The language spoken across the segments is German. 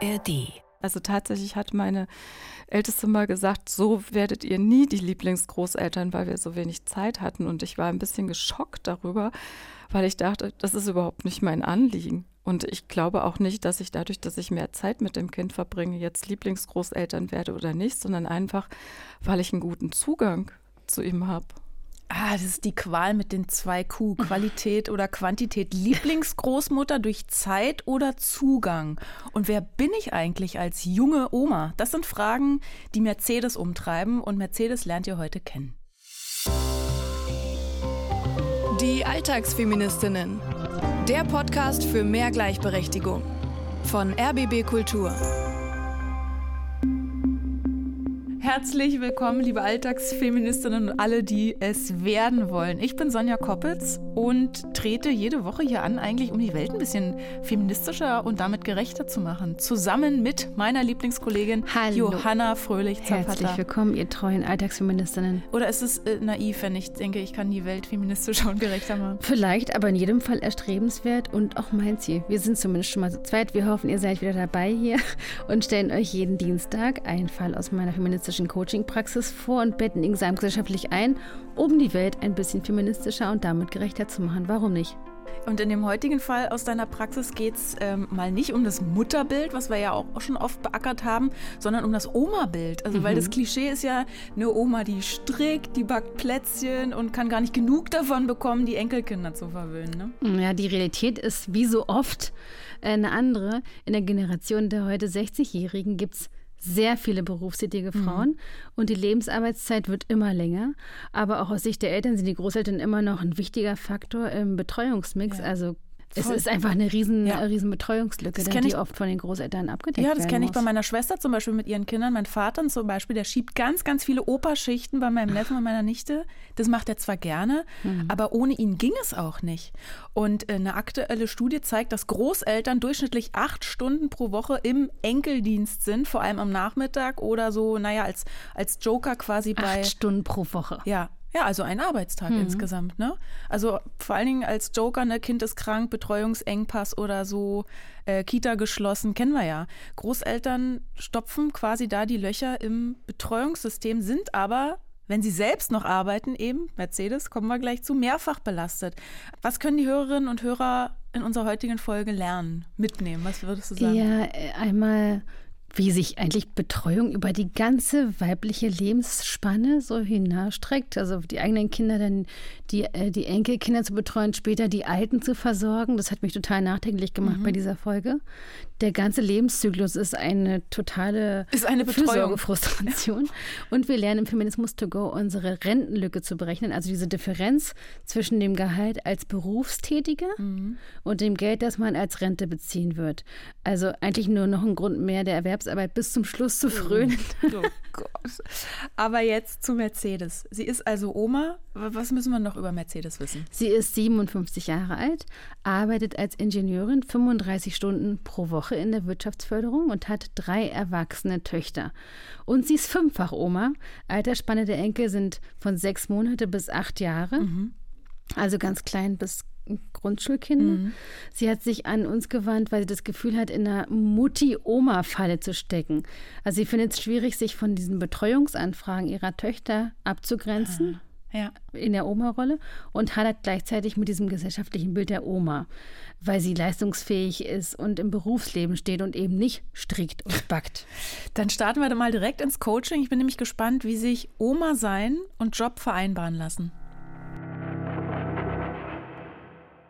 ARD. Also tatsächlich hat meine Älteste mal gesagt, so werdet ihr nie die Lieblingsgroßeltern, weil wir so wenig Zeit hatten. Und ich war ein bisschen geschockt darüber, weil ich dachte, das ist überhaupt nicht mein Anliegen. Und ich glaube auch nicht, dass ich dadurch, dass ich mehr Zeit mit dem Kind verbringe, jetzt Lieblingsgroßeltern werde oder nicht, sondern einfach, weil ich einen guten Zugang zu ihm habe. Ah, das ist die Qual mit den zwei Q. Qualität oder Quantität. Lieblingsgroßmutter durch Zeit oder Zugang. Und wer bin ich eigentlich als junge Oma? Das sind Fragen, die Mercedes umtreiben und Mercedes lernt ihr heute kennen. Die Alltagsfeministinnen. Der Podcast für mehr Gleichberechtigung. Von RBB Kultur. Herzlich willkommen, liebe Alltagsfeministinnen und alle, die es werden wollen. Ich bin Sonja Koppitz und trete jede Woche hier an, eigentlich um die Welt ein bisschen feministischer und damit gerechter zu machen. Zusammen mit meiner Lieblingskollegin Hallo. Johanna Fröhlich-Zapata. Herzlich willkommen, ihr treuen Alltagsfeministinnen. Oder ist es äh, naiv, wenn ich denke, ich kann die Welt feministischer und gerechter machen? Vielleicht, aber in jedem Fall erstrebenswert und auch mein Ziel. Wir sind zumindest schon mal zu zweit. Wir hoffen, ihr seid wieder dabei hier und stellen euch jeden Dienstag einen Fall aus meiner feministischen Coaching-Praxis vor und betten ihn gesellschaftlich ein, um die Welt ein bisschen feministischer und damit gerechter zu machen. Warum nicht? Und in dem heutigen Fall aus deiner Praxis geht es ähm, mal nicht um das Mutterbild, was wir ja auch schon oft beackert haben, sondern um das Oma-Bild. Also, mhm. weil das Klischee ist ja eine Oma, die strickt, die backt Plätzchen und kann gar nicht genug davon bekommen, die Enkelkinder zu verwöhnen. Ne? Ja, die Realität ist wie so oft eine andere. In der Generation der heute 60-Jährigen gibt es sehr viele berufstätige mhm. Frauen mhm. und die Lebensarbeitszeit wird immer länger. Aber auch aus Sicht der Eltern sind die Großeltern immer noch ein wichtiger Faktor im Betreuungsmix. Ja. Also es ist einfach eine riesen, ja. riesen Betreuungslücke, denn die oft von den Großeltern abgedeckt werden Ja, das kenne ich bei meiner Schwester zum Beispiel mit ihren Kindern. Mein Vater zum Beispiel, der schiebt ganz, ganz viele Operschichten bei meinem Neffen und meiner Nichte. Das macht er zwar gerne, mhm. aber ohne ihn ging es auch nicht. Und äh, eine aktuelle Studie zeigt, dass Großeltern durchschnittlich acht Stunden pro Woche im Enkeldienst sind, vor allem am Nachmittag oder so, naja, als, als Joker quasi bei. Acht Stunden pro Woche. Ja, ja, also ein Arbeitstag mhm. insgesamt, ne? Also vor allen Dingen als Joker, ne, Kind ist krank, Betreuungsengpass oder so, äh, Kita geschlossen, kennen wir ja. Großeltern stopfen quasi da die Löcher im Betreuungssystem, sind aber wenn sie selbst noch arbeiten, eben, Mercedes, kommen wir gleich zu, mehrfach belastet. Was können die Hörerinnen und Hörer in unserer heutigen Folge lernen, mitnehmen? Was würdest du sagen? Ja, äh, einmal wie sich eigentlich Betreuung über die ganze weibliche Lebensspanne so hinausstreckt. Also die eigenen Kinder, dann die, äh, die Enkelkinder zu betreuen, später die Alten zu versorgen. Das hat mich total nachdenklich gemacht mhm. bei dieser Folge. Der ganze Lebenszyklus ist eine totale ist eine Fürsorgefrustration. Ja. Und wir lernen im Feminismus to go unsere Rentenlücke zu berechnen, also diese Differenz zwischen dem Gehalt als Berufstätige mhm. und dem Geld, das man als Rente beziehen wird. Also eigentlich nur noch ein Grund mehr der Erwerbsarbeit bis zum Schluss zu frönen. Oh, oh Gott. Aber jetzt zu Mercedes. Sie ist also Oma. Was müssen wir noch über Mercedes wissen? Sie ist 57 Jahre alt, arbeitet als Ingenieurin 35 Stunden pro Woche in der Wirtschaftsförderung und hat drei erwachsene Töchter. Und sie ist fünffach Oma. Altersspanne der Enkel sind von sechs Monate bis acht Jahre. Mhm. Also ganz klein bis Grundschulkinder. Mhm. Sie hat sich an uns gewandt, weil sie das Gefühl hat, in einer Mutti-Oma-Falle zu stecken. Also sie findet es schwierig, sich von diesen Betreuungsanfragen ihrer Töchter abzugrenzen. Ah. Ja. in der Oma-Rolle und hadert gleichzeitig mit diesem gesellschaftlichen Bild der Oma, weil sie leistungsfähig ist und im Berufsleben steht und eben nicht strickt und backt. Dann starten wir mal direkt ins Coaching. Ich bin nämlich gespannt, wie sich Oma sein und Job vereinbaren lassen.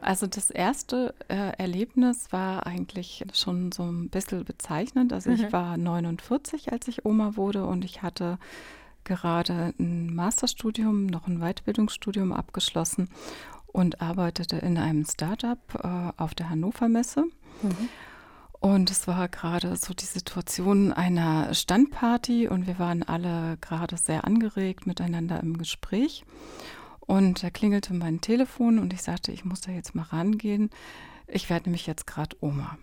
Also das erste äh, Erlebnis war eigentlich schon so ein bisschen bezeichnend. Also ich mhm. war 49, als ich Oma wurde und ich hatte gerade ein Masterstudium, noch ein Weiterbildungsstudium abgeschlossen und arbeitete in einem Startup äh, auf der Hannover Messe. Mhm. Und es war gerade so die Situation einer Standparty und wir waren alle gerade sehr angeregt miteinander im Gespräch. Und da klingelte mein Telefon und ich sagte, ich muss da jetzt mal rangehen. Ich werde nämlich jetzt gerade Oma.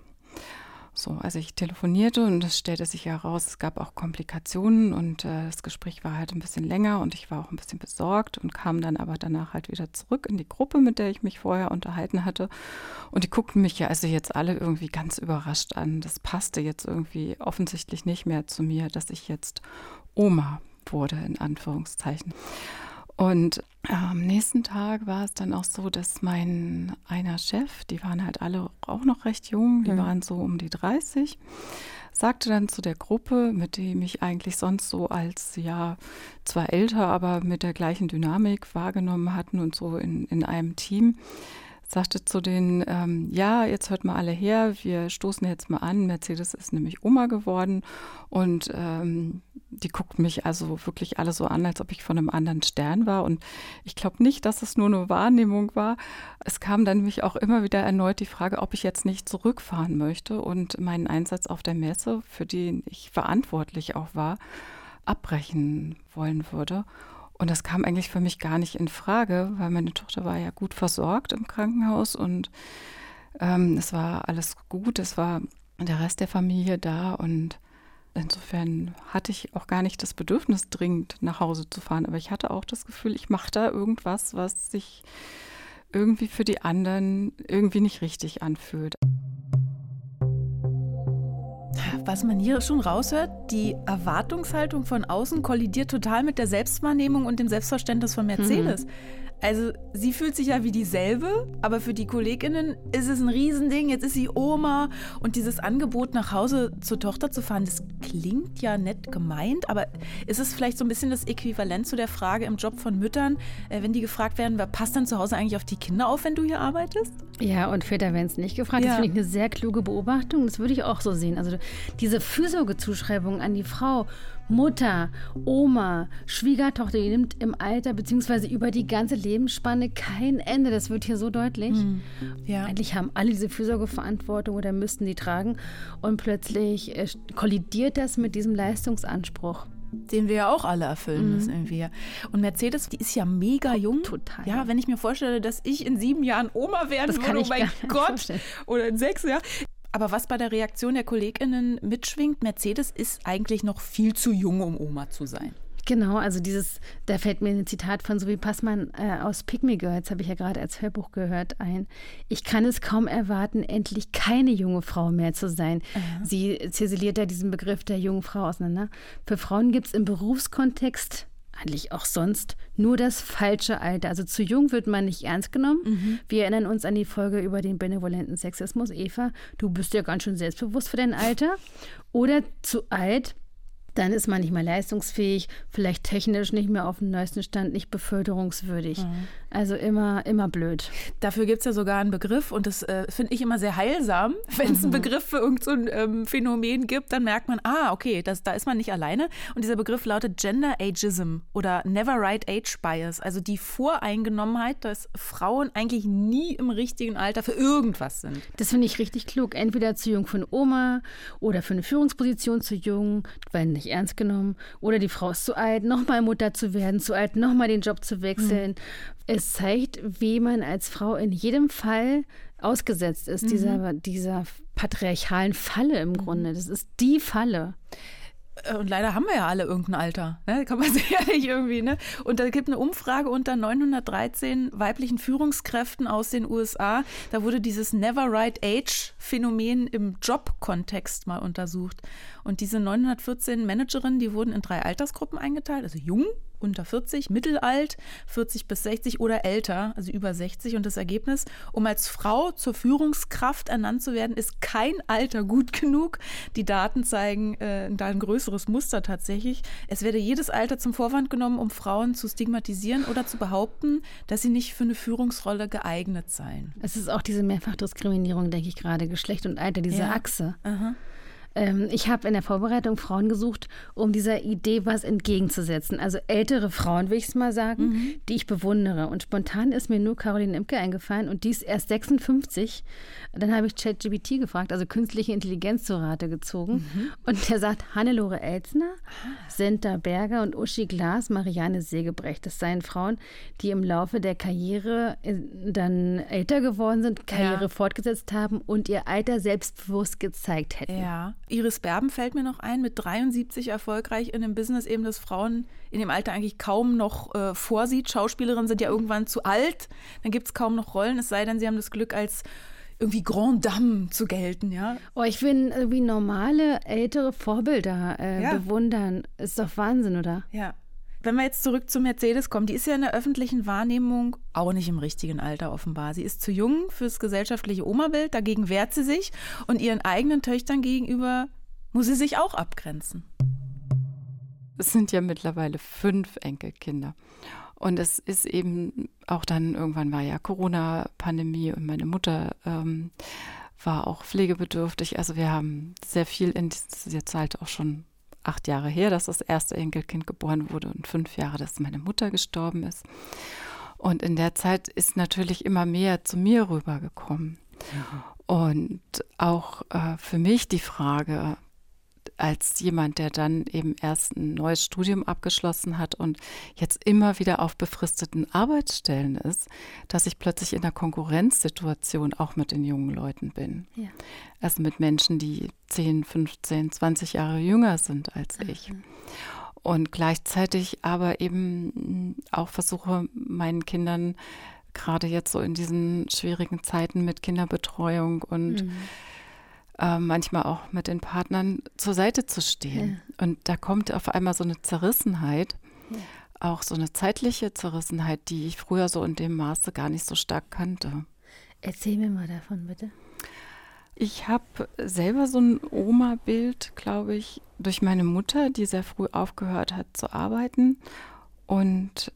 So, also ich telefonierte und es stellte sich heraus, es gab auch Komplikationen und äh, das Gespräch war halt ein bisschen länger und ich war auch ein bisschen besorgt und kam dann aber danach halt wieder zurück in die Gruppe, mit der ich mich vorher unterhalten hatte. Und die guckten mich ja also jetzt alle irgendwie ganz überrascht an. Das passte jetzt irgendwie offensichtlich nicht mehr zu mir, dass ich jetzt Oma wurde, in Anführungszeichen. Und am nächsten Tag war es dann auch so, dass mein einer Chef, die waren halt alle auch noch recht jung, die mhm. waren so um die 30, sagte dann zu der Gruppe, mit dem ich eigentlich sonst so als ja zwar älter, aber mit der gleichen Dynamik wahrgenommen hatten und so in, in einem Team, sagte zu denen, ähm, ja, jetzt hört mal alle her, wir stoßen jetzt mal an. Mercedes ist nämlich Oma geworden und ähm, die guckten mich also wirklich alle so an, als ob ich von einem anderen Stern war. Und ich glaube nicht, dass es nur eine Wahrnehmung war. Es kam dann nämlich auch immer wieder erneut die Frage, ob ich jetzt nicht zurückfahren möchte und meinen Einsatz auf der Messe, für den ich verantwortlich auch war, abbrechen wollen würde. Und das kam eigentlich für mich gar nicht in Frage, weil meine Tochter war ja gut versorgt im Krankenhaus und ähm, es war alles gut, es war der Rest der Familie da und insofern hatte ich auch gar nicht das Bedürfnis, dringend nach Hause zu fahren. Aber ich hatte auch das Gefühl, ich mache da irgendwas, was sich irgendwie für die anderen irgendwie nicht richtig anfühlt was man hier schon raushört, die Erwartungshaltung von außen kollidiert total mit der Selbstwahrnehmung und dem Selbstverständnis von Mercedes. Mhm. Also sie fühlt sich ja wie dieselbe, aber für die Kolleginnen ist es ein Riesending. Jetzt ist sie Oma und dieses Angebot nach Hause zur Tochter zu fahren, das klingt ja nett gemeint, aber ist es vielleicht so ein bisschen das Äquivalent zu der Frage im Job von Müttern, äh, wenn die gefragt werden, wer passt denn zu Hause eigentlich auf die Kinder auf, wenn du hier arbeitest? Ja, und Väter werden es nicht gefragt. Ja. Das finde ich eine sehr kluge Beobachtung. Das würde ich auch so sehen. Also diese Fürsorgezuschreibung an die Frau Mutter, Oma, Schwiegertochter, die nimmt im Alter bzw. über die ganze Lebensspanne kein Ende. Das wird hier so deutlich. Mhm. Ja. Eigentlich haben alle diese Fürsorgeverantwortung oder müssten die tragen. Und plötzlich äh, kollidiert das mit diesem Leistungsanspruch den wir ja auch alle erfüllen müssen mhm. irgendwie. Und Mercedes, die ist ja mega jung. Total. Ja, wenn ich mir vorstelle, dass ich in sieben Jahren Oma werden das würde, oh mein Gott, oder in sechs, ja, aber was bei der Reaktion der KollegInnen mitschwingt, Mercedes ist eigentlich noch viel zu jung, um Oma zu sein. Genau, also dieses, da fällt mir ein Zitat von Sophie Passmann äh, aus Pygmy Girls, habe ich ja gerade als Hörbuch gehört, ein. Ich kann es kaum erwarten, endlich keine junge Frau mehr zu sein. Aha. Sie ziseliert ja diesen Begriff der jungen Frau auseinander. Für Frauen gibt es im Berufskontext eigentlich auch sonst nur das falsche Alter. Also zu jung wird man nicht ernst genommen. Mhm. Wir erinnern uns an die Folge über den benevolenten Sexismus. Eva, du bist ja ganz schön selbstbewusst für dein Alter. Oder zu alt dann ist man nicht mehr leistungsfähig, vielleicht technisch nicht mehr auf dem neuesten Stand, nicht beförderungswürdig. Mhm. Also immer, immer blöd. Dafür gibt es ja sogar einen Begriff und das äh, finde ich immer sehr heilsam. Wenn es mhm. einen Begriff für irgendein so ähm, Phänomen gibt, dann merkt man, ah, okay, das, da ist man nicht alleine. Und dieser Begriff lautet Gender Ageism oder Never Right Age Bias, also die Voreingenommenheit, dass Frauen eigentlich nie im richtigen Alter für irgendwas sind. Das finde ich richtig klug. Entweder zu jung für eine Oma oder für eine Führungsposition zu jung, weil nicht ernst genommen. Oder die Frau ist zu alt, nochmal Mutter zu werden, zu alt, nochmal den Job zu wechseln. Mhm. Es zeigt, wie man als Frau in jedem Fall ausgesetzt ist, mhm. dieser, dieser patriarchalen Falle im mhm. Grunde. Das ist die Falle. Äh, und leider haben wir ja alle irgendein Alter. Ne? Kann man sich ja nicht irgendwie. Ne? Und da gibt eine Umfrage unter 913 weiblichen Führungskräften aus den USA. Da wurde dieses Never Right Age Phänomen im Jobkontext mal untersucht. Und diese 914 Managerinnen, die wurden in drei Altersgruppen eingeteilt, also jung, unter 40, mittelalt, 40 bis 60 oder älter, also über 60. Und das Ergebnis, um als Frau zur Führungskraft ernannt zu werden, ist kein Alter gut genug. Die Daten zeigen äh, da ein größeres Muster tatsächlich. Es werde jedes Alter zum Vorwand genommen, um Frauen zu stigmatisieren oder zu behaupten, dass sie nicht für eine Führungsrolle geeignet seien. Es ist auch diese Mehrfachdiskriminierung, denke ich gerade, Geschlecht und Alter, diese ja. Achse. Aha. Ähm, ich habe in der Vorbereitung Frauen gesucht, um dieser Idee was entgegenzusetzen. Also ältere Frauen, will ich es mal sagen, mhm. die ich bewundere. Und spontan ist mir nur Caroline Imke eingefallen und die ist erst 56. Dann habe ich ChatGBT gefragt, also künstliche Intelligenz zur Rate gezogen. Mhm. Und der sagt, Hannelore Elzner, Senta Berger und Uschi Glas, Marianne Segebrecht. Das seien Frauen, die im Laufe der Karriere äh, dann älter geworden sind, Karriere ja. fortgesetzt haben und ihr Alter selbstbewusst gezeigt hätten. Ja. Iris Berben fällt mir noch ein, mit 73 erfolgreich in einem Business eben, das Frauen in dem Alter eigentlich kaum noch äh, vorsieht. Schauspielerinnen sind ja irgendwann zu alt, dann gibt es kaum noch Rollen, es sei denn, sie haben das Glück als irgendwie Grand Dame zu gelten, ja. Oh, ich will irgendwie normale, ältere Vorbilder äh, ja. bewundern. Ist doch Wahnsinn, oder? Ja. Wenn wir jetzt zurück zu Mercedes kommen, die ist ja in der öffentlichen Wahrnehmung auch nicht im richtigen Alter offenbar. Sie ist zu jung fürs gesellschaftliche Oma-Bild, dagegen wehrt sie sich und ihren eigenen Töchtern gegenüber muss sie sich auch abgrenzen. Es sind ja mittlerweile fünf Enkelkinder. Und es ist eben auch dann, irgendwann war ja Corona-Pandemie und meine Mutter ähm, war auch pflegebedürftig. Also wir haben sehr viel in, jetzt halt auch schon acht Jahre her, dass das erste Enkelkind geboren wurde und fünf Jahre, dass meine Mutter gestorben ist. Und in der Zeit ist natürlich immer mehr zu mir rübergekommen. Ja. Und auch äh, für mich die Frage, als jemand, der dann eben erst ein neues Studium abgeschlossen hat und jetzt immer wieder auf befristeten Arbeitsstellen ist, dass ich plötzlich in einer Konkurrenzsituation auch mit den jungen Leuten bin. Ja. Also mit Menschen, die 10, 15, 20 Jahre jünger sind als mhm. ich. Und gleichzeitig aber eben auch versuche, meinen Kindern gerade jetzt so in diesen schwierigen Zeiten mit Kinderbetreuung und mhm äh, manchmal auch mit den Partnern zur Seite zu stehen. Ja. Und da kommt auf einmal so eine Zerrissenheit, ja. auch so eine zeitliche Zerrissenheit, die ich früher so in dem Maße gar nicht so stark kannte. Erzähl mir mal davon, bitte. Ich habe selber so ein Oma-Bild, glaube ich, durch meine Mutter, die sehr früh aufgehört hat zu arbeiten und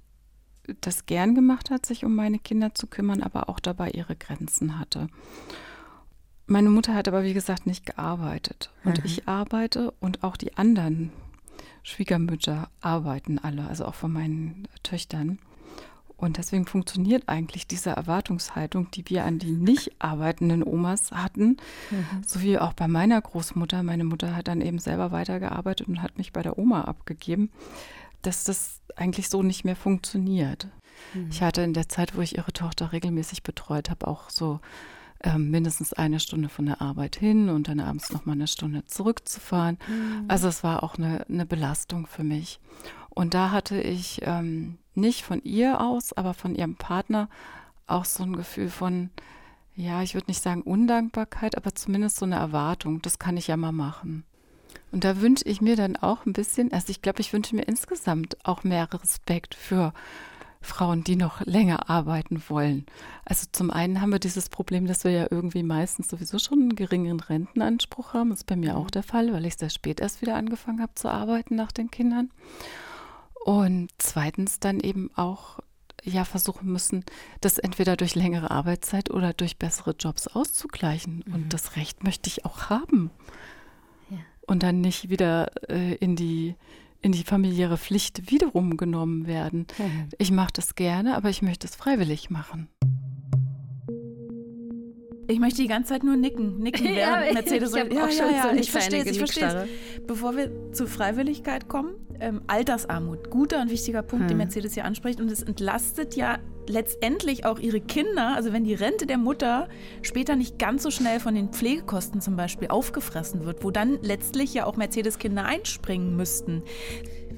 das gern gemacht hat, sich um meine Kinder zu kümmern, aber auch dabei ihre Grenzen hatte. Meine Mutter hat aber, wie gesagt, nicht gearbeitet. Und mhm. ich arbeite und auch die anderen Schwiegermütter arbeiten alle, also auch von meinen Töchtern. Und deswegen funktioniert eigentlich diese Erwartungshaltung, die wir an die nicht arbeitenden Omas hatten, mhm. so wie auch bei meiner Großmutter. Meine Mutter hat dann eben selber weitergearbeitet und hat mich bei der Oma abgegeben, dass das eigentlich so nicht mehr funktioniert. Mhm. Ich hatte in der Zeit, wo ich ihre Tochter regelmäßig betreut habe, auch so ähm, mindestens eine Stunde von der Arbeit hin und dann abends noch mal eine Stunde zurückzufahren. Mhm. Also es war auch eine, eine, Belastung für mich. Und da hatte ich ähm, nicht von ihr aus, aber von ihrem Partner auch so ein Gefühl von, ja, ich würde nicht sagen Undankbarkeit, aber zumindest so eine Erwartung, das kann ich ja mal machen. Und da wünsche ich mir dann auch ein bisschen, also ich glaube, ich wünsche mir insgesamt auch mehr Respekt für Frauen, die noch länger arbeiten wollen. Also zum einen haben wir dieses Problem, dass wir ja irgendwie meistens sowieso schon einen geringeren Rentenanspruch haben. Das ist bei mir auch mhm. der Fall, weil ich sehr spät erst wieder angefangen habe zu arbeiten nach den Kindern. Und zweitens dann eben auch ja versuchen müssen, das entweder durch längere Arbeitszeit oder durch bessere Jobs auszugleichen. Mhm. Und das Recht möchte ich auch haben. Ja. Und dann nicht wieder äh, in die in die familiäre Pflicht wiederum genommen werden. Mhm. Ich mache das gerne, aber ich möchte es freiwillig machen. Ich möchte die ganze Zeit nur nicken, nicken während ja, Mercedes. Ich ja, ja, ja, ich verstehe es, ich verstehe es. Bevor wir zur Freiwilligkeit kommen, ähm, Altersarmut, guter und wichtiger Punkt, hm. den Mercedes hier anspricht. Und es entlastet ja letztendlich auch ihre Kinder, also wenn die Rente der Mutter später nicht ganz so schnell von den Pflegekosten zum Beispiel aufgefressen wird, wo dann letztlich ja auch Mercedes-Kinder einspringen müssten.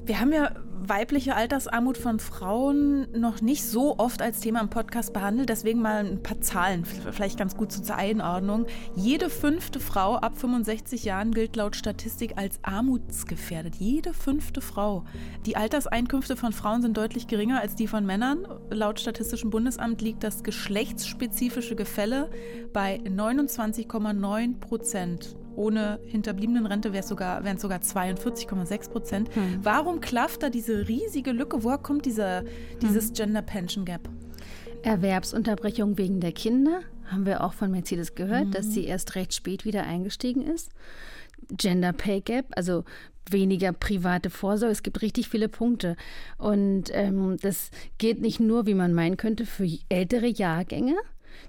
Wir haben ja weibliche Altersarmut von Frauen noch nicht so oft als Thema im Podcast behandelt. Deswegen mal ein paar Zahlen, vielleicht ganz gut zur Einordnung. Jede fünfte Frau ab 65 Jahren gilt laut Statistik als armutsgefährdet. Jede fünfte Frau. Die Alterseinkünfte von Frauen sind deutlich geringer als die von Männern. Laut Statistischem Bundesamt liegt das geschlechtsspezifische Gefälle bei 29,9 Prozent ohne Hinterbliebenenrente wären es sogar, sogar 42,6 Prozent. Hm. Warum klafft da diese riesige Lücke? Woher kommt dieser, dieses hm. Gender Pension Gap? Erwerbsunterbrechung wegen der Kinder, haben wir auch von Mercedes gehört, mhm. dass sie erst recht spät wieder eingestiegen ist. Gender Pay Gap, also weniger private Vorsorge. Es gibt richtig viele Punkte. Und ähm, das geht nicht nur, wie man meinen könnte, für ältere Jahrgänge,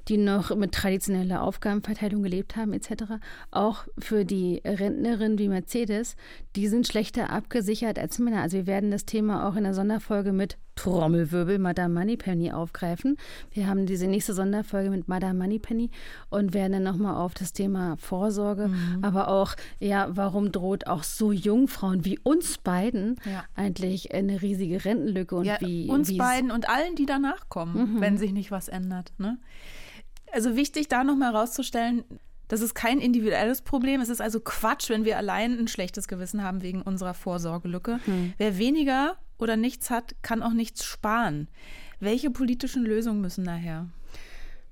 die noch mit traditioneller Aufgabenverteilung gelebt haben etc. Auch für die Rentnerinnen wie Mercedes, die sind schlechter abgesichert als Männer. Also wir werden das Thema auch in der Sonderfolge mit Trommelwirbel Madame Moneypenny aufgreifen. Wir haben diese nächste Sonderfolge mit Madame Moneypenny und werden dann nochmal auf das Thema Vorsorge, mhm. aber auch, ja, warum droht auch so Jungfrauen wie uns beiden ja. eigentlich eine riesige Rentenlücke und ja, wie uns beiden und allen, die danach kommen, mhm. wenn sich nicht was ändert. Ne? Also wichtig, da nochmal herauszustellen, das ist kein individuelles Problem. Es ist also Quatsch, wenn wir allein ein schlechtes Gewissen haben wegen unserer Vorsorgelücke. Hm. Wer weniger oder nichts hat, kann auch nichts sparen. Welche politischen Lösungen müssen daher?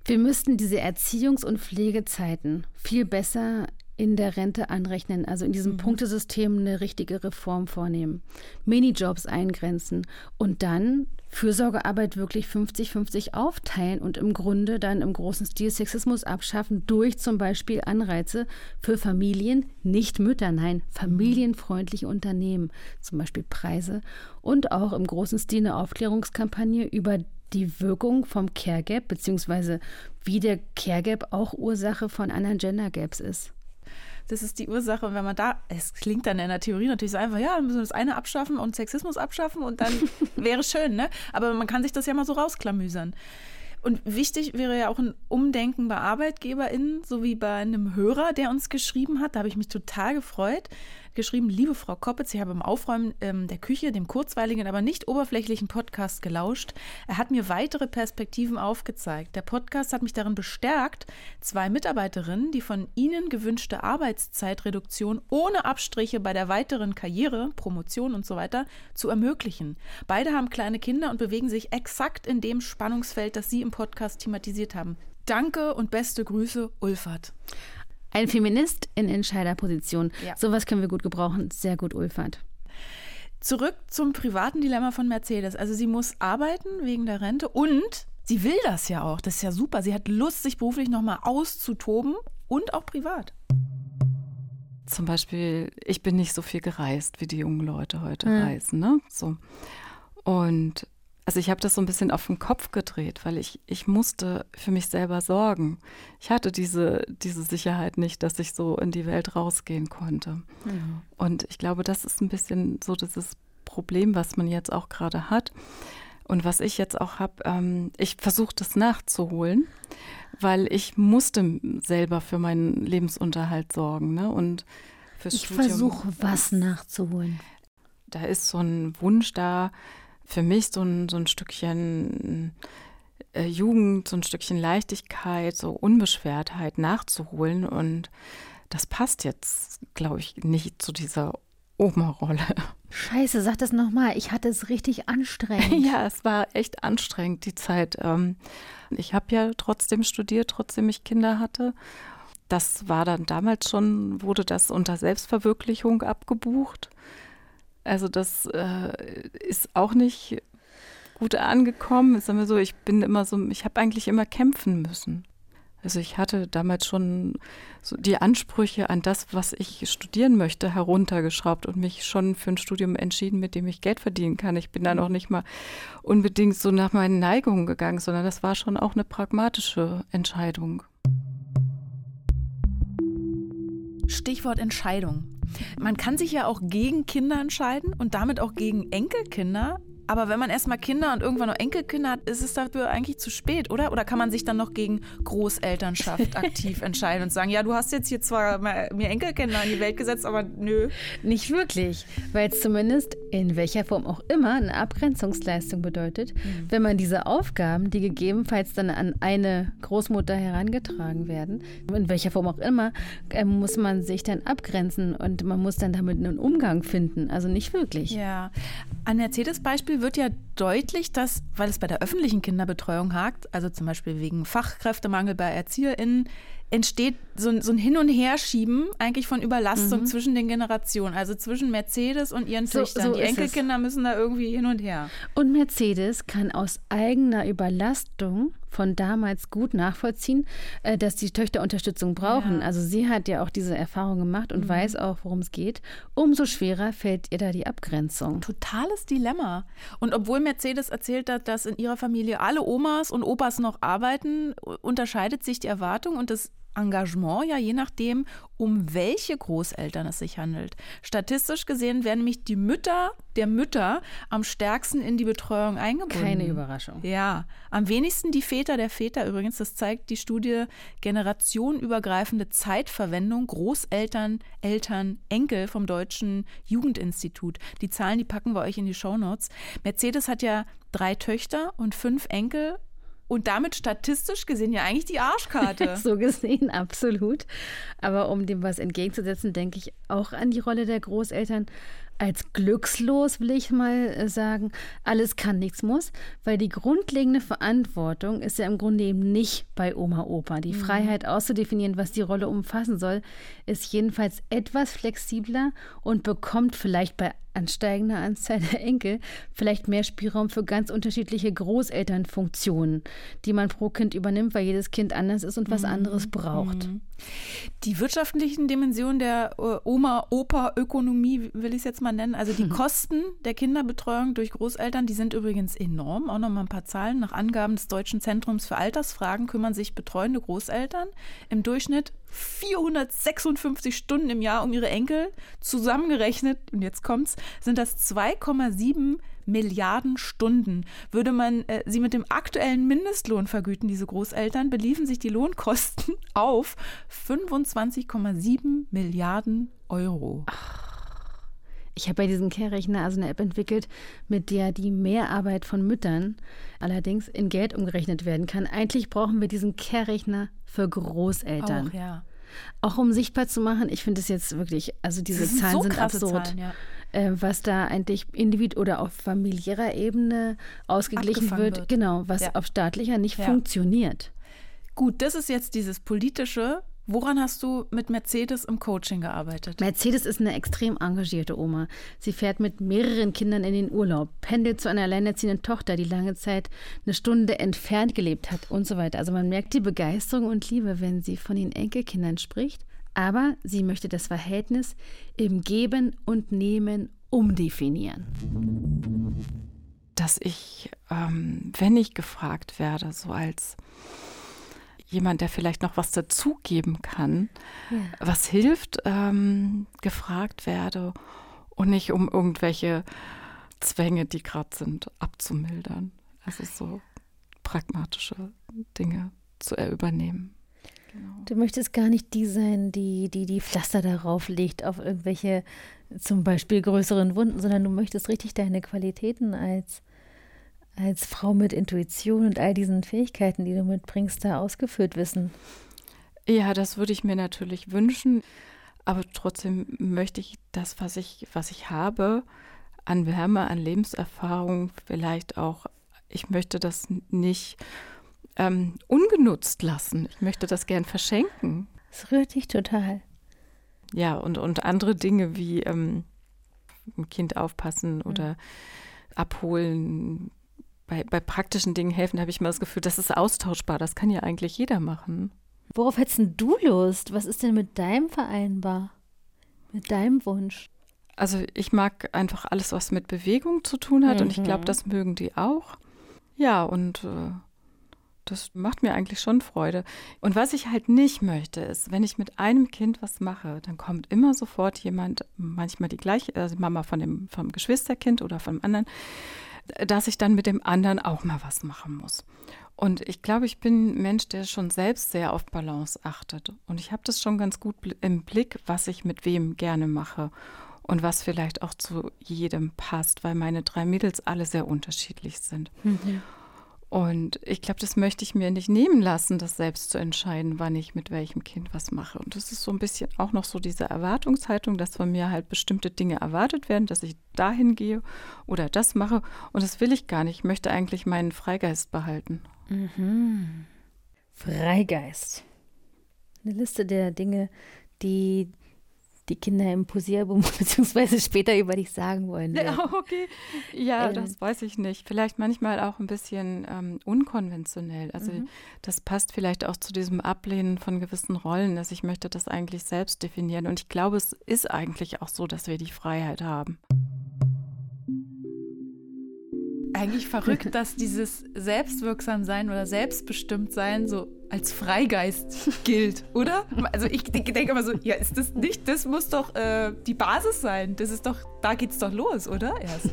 Wir müssten diese Erziehungs- und Pflegezeiten viel besser in der Rente anrechnen, also in diesem mhm. Punktesystem eine richtige Reform vornehmen, Minijobs eingrenzen und dann Fürsorgearbeit wirklich 50-50 aufteilen und im Grunde dann im großen Stil Sexismus abschaffen durch zum Beispiel Anreize für Familien, nicht Mütter, nein, familienfreundliche Unternehmen, zum Beispiel Preise und auch im großen Stil eine Aufklärungskampagne über die Wirkung vom Care Gap, beziehungsweise wie der Care Gap auch Ursache von anderen Gender Gaps ist das ist die Ursache. Und wenn man da, es klingt dann in der Theorie natürlich so einfach, ja, dann müssen wir das eine abschaffen und Sexismus abschaffen und dann wäre schön, ne? Aber man kann sich das ja mal so rausklamüsern. Und wichtig wäre ja auch ein Umdenken bei ArbeitgeberInnen, so wie bei einem Hörer, der uns geschrieben hat. Da habe ich mich total gefreut geschrieben, liebe Frau Koppitz, ich habe im Aufräumen ähm, der Küche dem kurzweiligen, aber nicht oberflächlichen Podcast gelauscht. Er hat mir weitere Perspektiven aufgezeigt. Der Podcast hat mich darin bestärkt, zwei Mitarbeiterinnen, die von Ihnen gewünschte Arbeitszeitreduktion ohne Abstriche bei der weiteren Karriere, Promotion und so weiter zu ermöglichen. Beide haben kleine Kinder und bewegen sich exakt in dem Spannungsfeld, das Sie im Podcast thematisiert haben. Danke und beste Grüße, Ulfert. Ein Feminist in Entscheiderposition. Ja. Sowas können wir gut gebrauchen. Sehr gut, Ulfert. Zurück zum privaten Dilemma von Mercedes. Also sie muss arbeiten wegen der Rente und sie will das ja auch. Das ist ja super. Sie hat Lust, sich beruflich nochmal auszutoben und auch privat. Zum Beispiel, ich bin nicht so viel gereist, wie die jungen Leute heute hm. reisen. Ne? So. Und also ich habe das so ein bisschen auf den Kopf gedreht, weil ich, ich musste für mich selber sorgen. Ich hatte diese, diese Sicherheit nicht, dass ich so in die Welt rausgehen konnte. Mhm. Und ich glaube, das ist ein bisschen so dieses Problem, was man jetzt auch gerade hat. Und was ich jetzt auch habe, ähm, ich versuche das nachzuholen, weil ich musste selber für meinen Lebensunterhalt sorgen. Ne? Und fürs ich versuche was nachzuholen. Da ist so ein Wunsch da, für mich so ein, so ein Stückchen äh, Jugend, so ein Stückchen Leichtigkeit, so Unbeschwertheit nachzuholen. Und das passt jetzt, glaube ich, nicht zu dieser Oma-Rolle. Scheiße, sag das nochmal. Ich hatte es richtig anstrengend. ja, es war echt anstrengend, die Zeit. Ähm, ich habe ja trotzdem studiert, trotzdem ich Kinder hatte. Das war dann damals schon, wurde das unter Selbstverwirklichung abgebucht. Also das äh, ist auch nicht gut angekommen. Ich sage mal so, ich bin immer so, ich habe eigentlich immer kämpfen müssen. Also ich hatte damals schon so die Ansprüche an das, was ich studieren möchte, heruntergeschraubt und mich schon für ein Studium entschieden, mit dem ich Geld verdienen kann. Ich bin da noch nicht mal unbedingt so nach meinen Neigungen gegangen, sondern das war schon auch eine pragmatische Entscheidung. Stichwort Entscheidung. Man kann sich ja auch gegen Kinder entscheiden und damit auch gegen Enkelkinder. Aber wenn man erstmal Kinder und irgendwann noch Enkelkinder hat, ist es dafür eigentlich zu spät, oder? Oder kann man sich dann noch gegen Großelternschaft aktiv entscheiden und sagen, ja, du hast jetzt hier zwar mir Enkelkinder in die Welt gesetzt, aber nö. Nicht wirklich, weil es zumindest in welcher Form auch immer eine Abgrenzungsleistung bedeutet, mhm. wenn man diese Aufgaben, die gegebenenfalls dann an eine Großmutter herangetragen werden, in welcher Form auch immer, äh, muss man sich dann abgrenzen und man muss dann damit einen Umgang finden. Also nicht wirklich. Ja. An Wird ja deutlich, dass, weil es bei der öffentlichen Kinderbetreuung hakt, also zum Beispiel wegen Fachkräftemangel bei ErzieherInnen, entsteht so, so ein Hin- und Herschieben eigentlich von Überlastung mhm. zwischen den Generationen, also zwischen Mercedes und ihren so, Töchtern. So die Enkelkinder es. müssen da irgendwie hin und her. Und Mercedes kann aus eigener Überlastung von damals gut nachvollziehen, äh, dass die Töchter Unterstützung brauchen. Ja. Also sie hat ja auch diese Erfahrung gemacht und mhm. weiß auch, worum es geht. Umso schwerer fällt ihr da die Abgrenzung. Totales Dilemma. Und obwohl Mercedes erzählt hat, dass in ihrer Familie alle Omas und Opas noch arbeiten, unterscheidet sich die Erwartung und das Engagement ja je nachdem, um welche Großeltern es sich handelt. Statistisch gesehen werden nämlich die Mütter der Mütter am stärksten in die Betreuung eingebunden. Keine Überraschung. Ja, am wenigsten die Väter der Väter übrigens. Das zeigt die Studie generationenübergreifende Zeitverwendung Großeltern, Eltern, Enkel vom Deutschen Jugendinstitut. Die Zahlen, die packen wir euch in die Shownotes. Mercedes hat ja drei Töchter und fünf Enkel und damit statistisch gesehen ja eigentlich die Arschkarte. so gesehen, absolut. Aber um dem was entgegenzusetzen, denke ich auch an die Rolle der Großeltern als glückslos, will ich mal äh, sagen. Alles kann, nichts muss, weil die grundlegende Verantwortung ist ja im Grunde eben nicht bei Oma, Opa. Die mhm. Freiheit auszudefinieren, was die Rolle umfassen soll, ist jedenfalls etwas flexibler und bekommt vielleicht bei ansteigender Anzahl der Enkel vielleicht mehr Spielraum für ganz unterschiedliche Großelternfunktionen, die man pro Kind übernimmt, weil jedes Kind anders ist und was mhm. anderes braucht. Mhm. Die wirtschaftlichen Dimensionen der äh, Oma-Opa-Ökonomie will ich es jetzt mal nennen, also die. Kosten der Kinderbetreuung durch Großeltern, die sind übrigens enorm. Auch noch mal ein paar Zahlen. Nach Angaben des Deutschen Zentrums für Altersfragen kümmern sich betreuende Großeltern im Durchschnitt 456 Stunden im Jahr um ihre Enkel. Zusammengerechnet, und jetzt kommt's, sind das 2,7 Milliarden Stunden. Würde man äh, sie mit dem aktuellen Mindestlohn vergüten, diese Großeltern, beliefen sich die Lohnkosten auf 25,7 Milliarden Euro. Ich habe bei diesem Care-Rechner also eine App entwickelt, mit der die Mehrarbeit von Müttern allerdings in Geld umgerechnet werden kann. Eigentlich brauchen wir diesen Care-Rechner für Großeltern. Auch, ja. Auch um sichtbar zu machen, ich finde es jetzt wirklich, also diese Zahlen so sind absurd. Zahlen, ja. äh, was da eigentlich individuell oder auf familiärer Ebene ausgeglichen wird, wird, genau, was ja. auf staatlicher nicht funktioniert. Gut, das ist jetzt dieses politische, Woran hast du mit Mercedes im Coaching gearbeitet? Mercedes ist eine extrem engagierte Oma. Sie fährt mit mehreren Kindern in den Urlaub, pendelt zu einer alleinerziehenden Tochter, die lange Zeit eine Stunde entfernt gelebt hat und so weiter. Also man merkt die Begeisterung und Liebe, wenn sie von den Enkelkindern spricht. Aber sie möchte das Verhältnis im Geben und Nehmen umdefinieren. Dass ich, ähm, wenn ich gefragt werde, so als jemand, der vielleicht noch was dazugeben kann, ja. was hilft, ähm, gefragt werde und nicht um irgendwelche Zwänge, die gerade sind, abzumildern. Also so pragmatische Dinge zu übernehmen. Genau. Du möchtest gar nicht die sein, die, die die Pflaster darauf legt auf irgendwelche zum Beispiel größeren Wunden, sondern du möchtest richtig deine Qualitäten als als Frau mit Intuition und all diesen Fähigkeiten, die du mitbringst, da ausgeführt wissen? Ja, das würde ich mir natürlich wünschen. Aber trotzdem möchte ich das, was ich, was ich habe, an Wärme, an Lebenserfahrung, vielleicht auch, ich möchte das nicht ähm, ungenutzt lassen. Ich möchte das gern verschenken. Das rührt dich total. Ja, und, und andere Dinge wie ähm, ein Kind aufpassen oder mhm. abholen, bei, bei praktischen Dingen helfen, habe ich immer das Gefühl, das ist austauschbar. Das kann ja eigentlich jeder machen. Worauf hättest du Lust? Was ist denn mit deinem vereinbar? Mit deinem Wunsch? Also ich mag einfach alles, was mit Bewegung zu tun hat mhm. und ich glaube, mhm. das mögen die auch. Ja, und äh, das macht mir eigentlich schon Freude. Und was ich halt nicht möchte, ist, wenn ich mit einem Kind was mache, dann kommt immer sofort jemand, manchmal die gleiche, also Mama von dem vom Geschwisterkind oder vom anderen, dass ich dann mit dem anderen auch mal was machen muss. Und ich glaube, ich bin ein Mensch, der schon selbst sehr auf Balance achtet. Und ich habe das schon ganz gut im Blick, was ich mit wem gerne mache und was vielleicht auch zu jedem passt, weil meine drei Mädels alle sehr unterschiedlich sind. Mhm. Und ich glaube, das möchte ich mir nicht nehmen lassen, das selbst zu entscheiden, wann ich mit welchem Kind was mache. Und das ist so ein bisschen auch noch so diese Erwartungshaltung, dass von mir halt bestimmte Dinge erwartet werden, dass ich dahin gehe oder das mache. Und das will ich gar nicht. Ich möchte eigentlich meinen Freigeist behalten. Mhm. Freigeist. Eine Liste der Dinge, die die Kinder im Posieralbum beziehungsweise später über dich sagen wollen. Ja, okay. Ja, ähm. das weiß ich nicht. Vielleicht manchmal auch ein bisschen ähm, unkonventionell. Also mhm. das passt vielleicht auch zu diesem Ablehnen von gewissen Rollen, dass ich möchte das eigentlich selbst definieren. Und ich glaube, es ist eigentlich auch so, dass wir die Freiheit haben eigentlich verrückt, dass dieses Selbstwirksamsein oder Selbstbestimmtsein so als Freigeist gilt, oder? Also ich denke immer so, ja, ist das nicht, das muss doch äh, die Basis sein. Das ist doch, da geht's doch los, oder? Erst.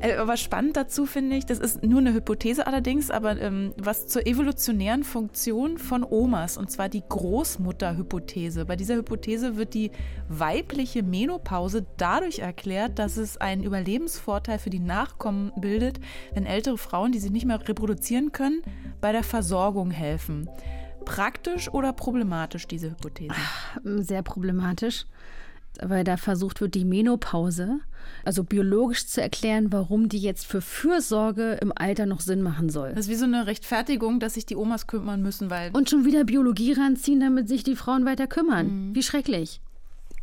Äh, aber spannend dazu finde ich, das ist nur eine Hypothese allerdings, aber ähm, was zur evolutionären Funktion von Omas, und zwar die Großmutterhypothese. Bei dieser Hypothese wird die weibliche Menopause dadurch erklärt, dass es einen Überlebensvorteil für die Nachkommen bildet, wenn ältere Frauen, die sich nicht mehr reproduzieren können, bei der Versorgung helfen. Praktisch oder problematisch, diese Hypothese? Sehr problematisch weil da versucht wird, die Menopause, also biologisch zu erklären, warum die jetzt für Fürsorge im Alter noch Sinn machen soll. Das ist wie so eine Rechtfertigung, dass sich die Omas kümmern müssen, weil. Und schon wieder Biologie ranziehen, damit sich die Frauen weiter kümmern. Mhm. Wie schrecklich.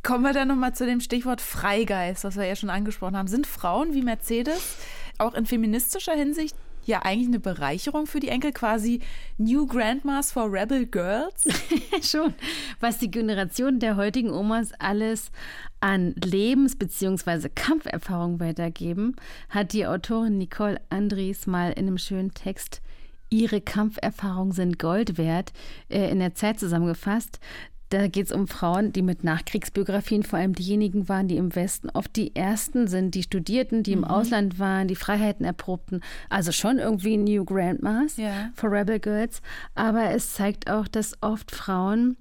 Kommen wir dann nochmal zu dem Stichwort Freigeist, was wir ja schon angesprochen haben. Sind Frauen wie Mercedes auch in feministischer Hinsicht ja eigentlich eine Bereicherung für die Enkel, quasi New Grandmas for Rebel Girls. Schon, was die Generation der heutigen Omas alles an Lebens- bzw. Kampferfahrung weitergeben, hat die Autorin Nicole Andries mal in einem schönen Text Ihre Kampferfahrungen sind Gold wert äh, in der Zeit zusammengefasst. Da geht es um Frauen, die mit Nachkriegsbiografien vor allem diejenigen waren, die im Westen oft die ersten sind, die Studierten, die im mhm. Ausland waren, die Freiheiten erprobten. Also schon irgendwie New Grandmas yeah. for Rebel Girls. Aber es zeigt auch, dass oft Frauen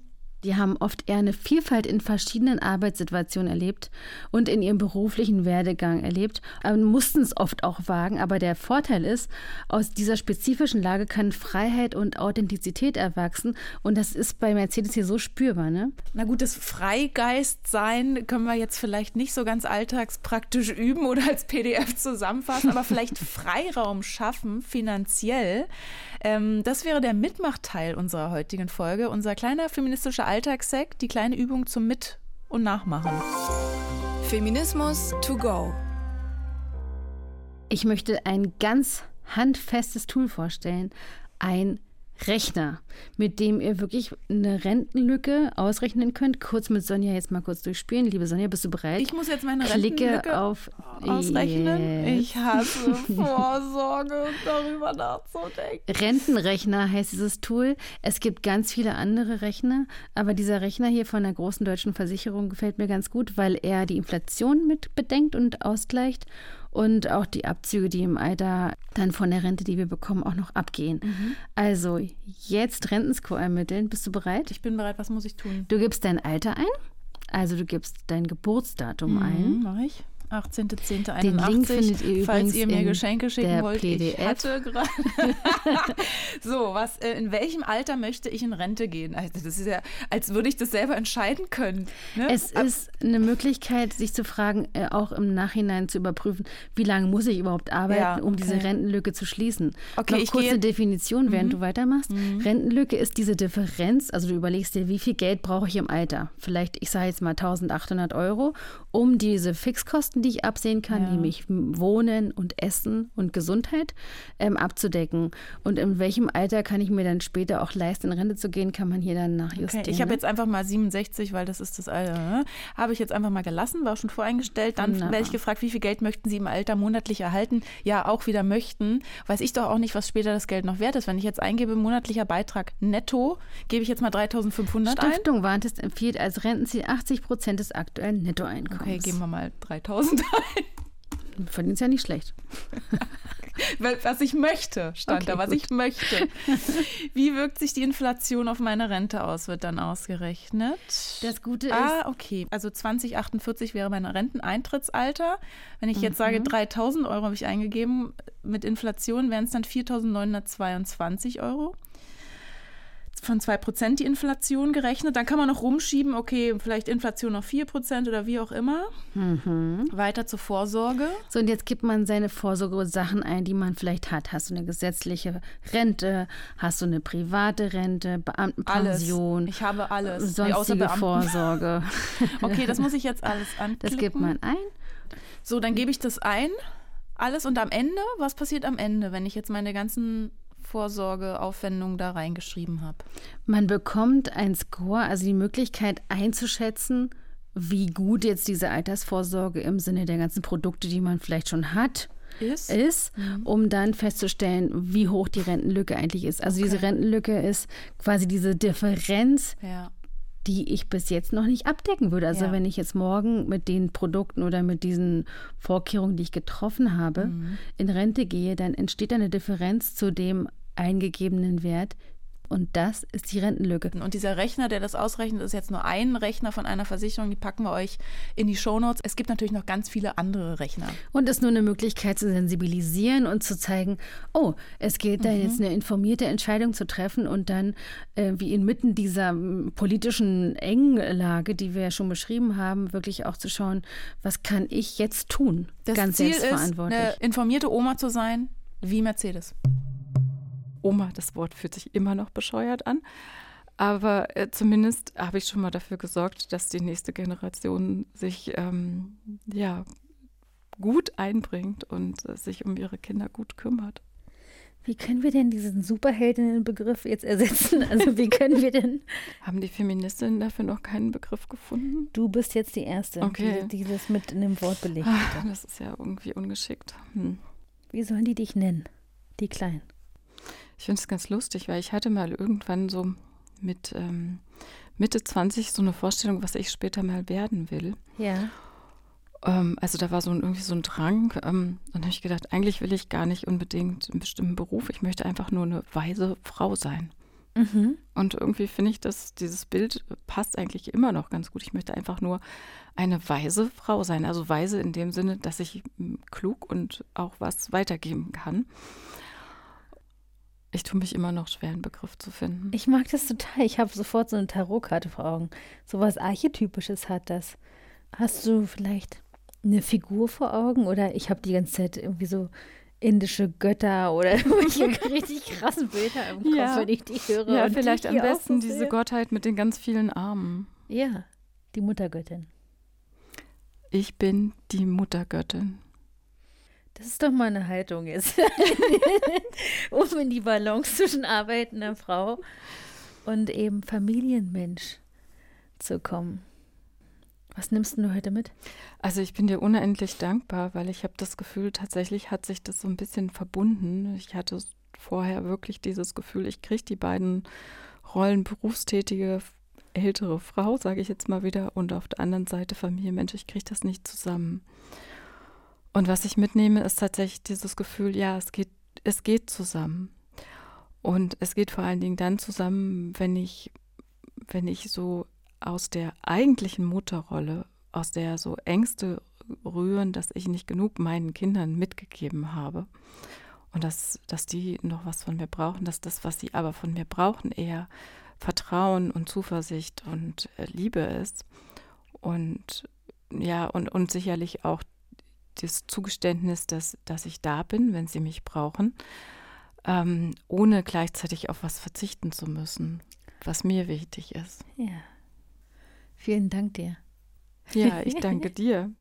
die haben oft eher eine Vielfalt in verschiedenen Arbeitssituationen erlebt und in ihrem beruflichen Werdegang erlebt, mussten es oft auch wagen. Aber der Vorteil ist, aus dieser spezifischen Lage kann Freiheit und Authentizität erwachsen. Und das ist bei Mercedes hier so spürbar. Ne? Na gut, das Freigeist-Sein können wir jetzt vielleicht nicht so ganz alltagspraktisch üben oder als PDF zusammenfassen, aber vielleicht Freiraum schaffen, finanziell. Ähm, das wäre der Mitmachteil unserer heutigen Folge, unser kleiner feministischer Alltagssekt, die kleine Übung zum Mit- und Nachmachen. Feminismus to go. Ich möchte ein ganz handfestes Tool vorstellen. Ein Rechner, mit dem ihr wirklich eine Rentenlücke ausrechnen könnt. Kurz mit Sonja jetzt mal kurz durchspielen. Liebe Sonja, bist du bereit? Ich muss jetzt meine Klicke Rentenlücke auf ausrechnen. Yes. Ich hasse Vorsorge, darüber nachzudenken. Rentenrechner heißt dieses Tool. Es gibt ganz viele andere Rechner, aber dieser Rechner hier von der großen deutschen Versicherung gefällt mir ganz gut, weil er die Inflation mit bedenkt und ausgleicht und auch die Abzüge, die im Alter dann von der Rente, die wir bekommen, auch noch abgehen. Mhm. Also jetzt Rentenscore ermitteln. Bist du bereit? Ich bin bereit. Was muss ich tun? Du gibst dein Alter ein. Also du gibst dein Geburtsdatum mhm, ein. Mach ich. 18.10.81. Den Link findet ihr falls ihr mir Geschenke schicken wollt. PDF. Ich hatte gerade. so, was, äh, in welchem Alter möchte ich in Rente gehen? Also das ist ja, als würde ich das selber entscheiden können. Ne? Es Ab ist eine Möglichkeit, sich zu fragen, äh, auch im Nachhinein zu überprüfen, wie lange muss ich überhaupt arbeiten, ja, okay. um diese Rentenlücke zu schließen. Okay, Noch ich kurze gehe... Definition, während mhm. du weitermachst. Mhm. Rentenlücke ist diese Differenz, also du überlegst dir, wie viel Geld brauche ich im Alter? Vielleicht, ich sage jetzt mal 1800 Euro, um diese Fixkosten Kosten, die ich absehen kann, ja. nämlich Wohnen und Essen und Gesundheit, ähm, abzudecken. Und in welchem Alter kann ich mir dann später auch leisten, in Rente zu gehen, kann man hier dann nachjustieren. Okay. Ich habe ne? jetzt einfach mal 67, weil das ist das Alter. Ne? Habe ich jetzt einfach mal gelassen, war schon voreingestellt. Dann werde ich gefragt, wie viel Geld möchten Sie im Alter monatlich erhalten? Ja, auch wieder möchten. Weiß ich doch auch nicht, was später das Geld noch wert ist. Wenn ich jetzt eingebe, monatlicher Beitrag netto, gebe ich jetzt mal 3500 Stiftung ein. Warntest empfiehlt als Rentenziel 80 Prozent des aktuellen Nettoeinkommens. Okay, geben wir mal 3000 1000 ein. Verdienst ja nicht schlecht. was ich möchte, stand okay, da, was gut. ich möchte. Wie wirkt sich die Inflation auf meine Rente aus, wird dann ausgerechnet. Das Gute ah, ist. Ah, okay. Also 2048 wäre mein Renteneintrittsalter. Wenn ich jetzt mhm. sage, 3000 Euro habe ich eingegeben, mit Inflation wären es dann 4922 Euro. Von 2% die Inflation gerechnet. Dann kann man noch rumschieben, okay, vielleicht Inflation noch 4% oder wie auch immer. Mhm. Weiter zur Vorsorge. So, und jetzt gibt man seine Vorsorgesachen ein, die man vielleicht hat. Hast du eine gesetzliche Rente? Hast du eine private Rente? Beamtenpension? Alles. Ich habe alles. Sonstige Vorsorge. okay, das muss ich jetzt alles anklicken. Das gibt man ein. So, dann gebe ich das ein. Alles und am Ende, was passiert am Ende, wenn ich jetzt meine ganzen Vorsorgeaufwendungen da reingeschrieben habe. Man bekommt ein Score, also die Möglichkeit einzuschätzen, wie gut jetzt diese Altersvorsorge im Sinne der ganzen Produkte, die man vielleicht schon hat, ist, ist mhm. um dann festzustellen, wie hoch die Rentenlücke eigentlich ist. Also okay. diese Rentenlücke ist quasi diese Differenz ja die ich bis jetzt noch nicht abdecken würde. Also ja. wenn ich jetzt morgen mit den Produkten oder mit diesen Vorkehrungen, die ich getroffen habe, mhm. in Rente gehe, dann entsteht eine Differenz zu dem eingegebenen Wert, und das ist die Rentenlücke. Und dieser Rechner, der das ausrechnet, ist jetzt nur ein Rechner von einer Versicherung. Die packen wir euch in die Shownotes. Es gibt natürlich noch ganz viele andere Rechner. Und es ist nur eine Möglichkeit zu sensibilisieren und zu zeigen, oh, es geht da mhm. jetzt eine informierte Entscheidung zu treffen und dann äh, wie inmitten dieser politischen Englage, die wir ja schon beschrieben haben, wirklich auch zu schauen, was kann ich jetzt tun? Das ganz Ziel selbstverantwortlich. Ist, eine informierte Oma zu sein, wie Mercedes. Oma, das Wort fühlt sich immer noch bescheuert an. Aber äh, zumindest habe ich schon mal dafür gesorgt, dass die nächste Generation sich ähm, ja, gut einbringt und äh, sich um ihre Kinder gut kümmert. Wie können wir denn diesen Superheldinnenbegriff jetzt ersetzen? Also wie können wir denn... Haben die Feministinnen dafür noch keinen Begriff gefunden? Du bist jetzt die Erste, okay. die, die das mit in dem Wort belegt hat. Das ist ja irgendwie ungeschickt. Hm. Wie sollen die dich nennen, die Kleinen? Ich finde es ganz lustig, weil ich hatte mal irgendwann so mit ähm, Mitte 20 so eine Vorstellung, was ich später mal werden will. Ja. Ähm, also da war so ein, irgendwie so ein Drang. Ähm, und habe ich gedacht, eigentlich will ich gar nicht unbedingt einen bestimmten Beruf. Ich möchte einfach nur eine weise Frau sein. Mhm. Und irgendwie finde ich, dass dieses Bild passt eigentlich immer noch ganz gut. Ich möchte einfach nur eine weise Frau sein. Also weise in dem Sinne, dass ich klug und auch was weitergeben kann. Ich tue mich immer noch schwer, einen Begriff zu finden. Ich mag das total. Ich habe sofort so eine Tarotkarte vor Augen. So was Archetypisches hat das. Hast du vielleicht eine Figur vor Augen? Oder ich habe die ganze Zeit irgendwie so indische Götter oder richtig krassen Bilder im Kopf, ja. wenn ich die höre. Ja, vielleicht am besten diese Gottheit mit den ganz vielen Armen. Ja, die Muttergöttin. Ich bin die Muttergöttin. Das ist doch mal eine Haltung jetzt, in die Balance zwischen arbeitender Frau und eben Familienmensch zu kommen. Was nimmst du heute mit? Also ich bin dir unendlich dankbar, weil ich habe das Gefühl, tatsächlich hat sich das so ein bisschen verbunden. Ich hatte vorher wirklich dieses Gefühl, ich kriege die beiden Rollen berufstätige ältere Frau, sage ich jetzt mal wieder, und auf der anderen Seite Familienmensch, ich kriege das nicht zusammen. Und was ich mitnehme, ist tatsächlich dieses Gefühl, ja, es geht, es geht zusammen. Und es geht vor allen Dingen dann zusammen, wenn ich, wenn ich so aus der eigentlichen Mutterrolle, aus der so Ängste rühren, dass ich nicht genug meinen Kindern mitgegeben habe und dass, dass die noch was von mir brauchen, dass das, was sie aber von mir brauchen, eher Vertrauen und Zuversicht und äh, Liebe ist. Und ja, und, und sicherlich auch das Zugeständnis, dass, dass ich da bin, wenn sie mich brauchen, ähm, ohne gleichzeitig auf was verzichten zu müssen, was mir wichtig ist. Ja. Vielen Dank dir. Ja, ich danke dir.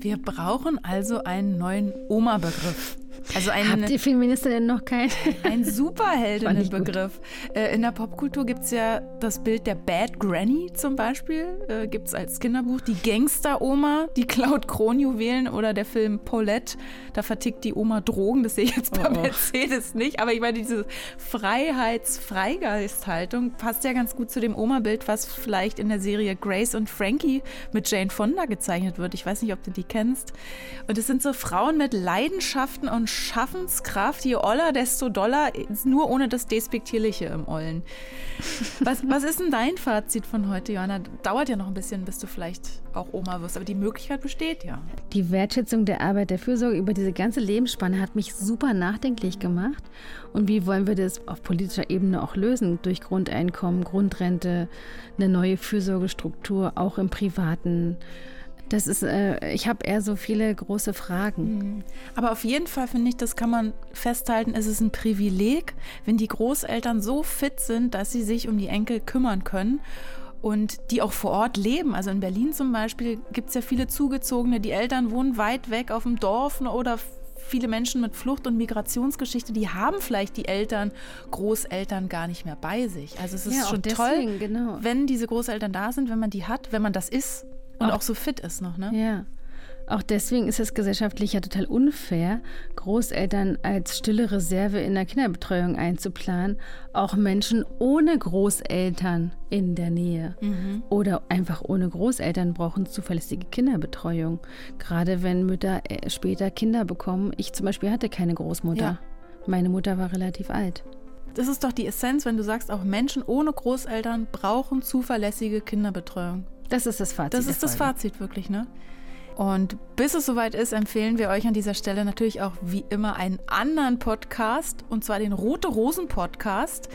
Wir brauchen also einen neuen Oma-Begriff. Also ein, Habt ihr Feministinnen noch keinen? Ein Superheldinnenbegriff. Äh, in der Popkultur gibt es ja das Bild der Bad Granny zum Beispiel. Äh, gibt es als Kinderbuch die Gangster-Oma, die klaut Kronjuwelen oder der Film Paulette. Da vertickt die Oma Drogen. Das sehe ich jetzt bei oh, oh. Mercedes nicht. Aber ich meine, diese Freiheits-Freigeist-Haltung passt ja ganz gut zu dem Oma-Bild, was vielleicht in der Serie Grace und Frankie mit Jane Fonda gezeichnet wird. Ich weiß nicht, ob du die kennst. Und es sind so Frauen mit Leidenschaften und Schaffenskraft, je oller, desto doller, nur ohne das Despektierliche im Ollen. Was, was ist denn dein Fazit von heute, Johanna? Dauert ja noch ein bisschen, bis du vielleicht auch Oma wirst, aber die Möglichkeit besteht ja. Die Wertschätzung der Arbeit der Fürsorge über diese ganze Lebensspanne hat mich super nachdenklich gemacht. Und wie wollen wir das auf politischer Ebene auch lösen? Durch Grundeinkommen, Grundrente, eine neue Fürsorgestruktur, auch im privaten. Das ist, äh, ich habe eher so viele große Fragen. Mhm. Aber auf jeden Fall finde ich, das kann man festhalten, es ist ein Privileg, wenn die Großeltern so fit sind, dass sie sich um die Enkel kümmern können und die auch vor Ort leben. Also in Berlin zum Beispiel gibt es ja viele Zugezogene, die Eltern wohnen weit weg auf dem Dorf oder viele Menschen mit Flucht- und Migrationsgeschichte, die haben vielleicht die Eltern, Großeltern gar nicht mehr bei sich. Also es ist Ja, schon deswegen, toll, genau. wenn diese Großeltern da sind, wenn man die hat, wenn man das ist und Auch- auch so fit ist noch. Ne? Ja. Auch deswegen ist es gesellschaftlich ja total unfair, Großeltern als stille Reserve in der Kinderbetreuung einzuplanen, auch Menschen ohne Großeltern in der Nähe oder einfach ohne Großeltern brauchen zuverlässige Kinderbetreuung. Gerade wenn Mütter äh, später Kinder bekommen. Ich zum Beispiel hatte keine Großmutter. Ja. Meine Mutter war relativ alt. Das ist doch die Essenz, wenn du sagst, auch Menschen ohne Großeltern brauchen zuverlässige Kinderbetreuung. Das ist das Fazit. Das ist das. Fazit wirklich, ne? Und bis es soweit ist, empfehlen wir euch an dieser Stelle natürlich auch wie immer einen anderen Podcast, und zwar den Rote Rosen Podcast.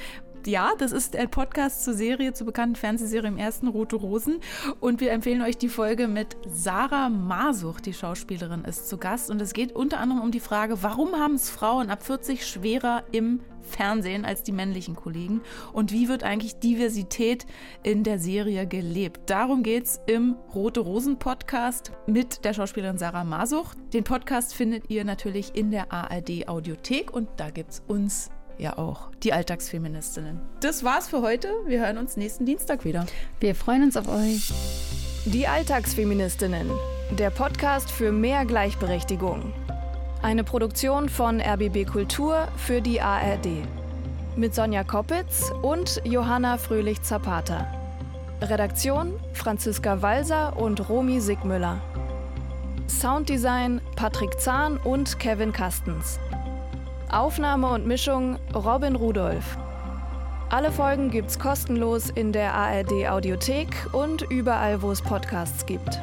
Ja, das ist ein Podcast zur Serie, zur bekannten Fernsehserie im ersten Rote Rosen. Und wir empfehlen euch die Folge mit Sarah Masuch, die Schauspielerin, ist zu Gast. Und es geht unter anderem um die Frage, warum haben es Frauen ab 40 schwerer im Fernsehen als die männlichen Kollegen? Und wie wird eigentlich Diversität in der Serie gelebt? Darum geht es im Rote Rosen Podcast mit der Schauspielerin Sarah Masuch. Den Podcast findet ihr natürlich in der ARD Audiothek und da gibt es uns ja auch, die Alltagsfeministinnen. Das war's für heute. Wir hören uns nächsten Dienstag wieder. Wir freuen uns auf euch. Die Alltagsfeministinnen. Der Podcast für mehr Gleichberechtigung. Eine Produktion von RBB Kultur für die ARD. Mit Sonja Koppitz und Johanna Fröhlich-Zapata. Redaktion Franziska Walser und Romy Sigmüller. Sounddesign Patrick Zahn und Kevin Kastens. Aufnahme und Mischung Robin Rudolph. Alle Folgen gibt's kostenlos in der ARD Audiothek und überall, wo es Podcasts gibt.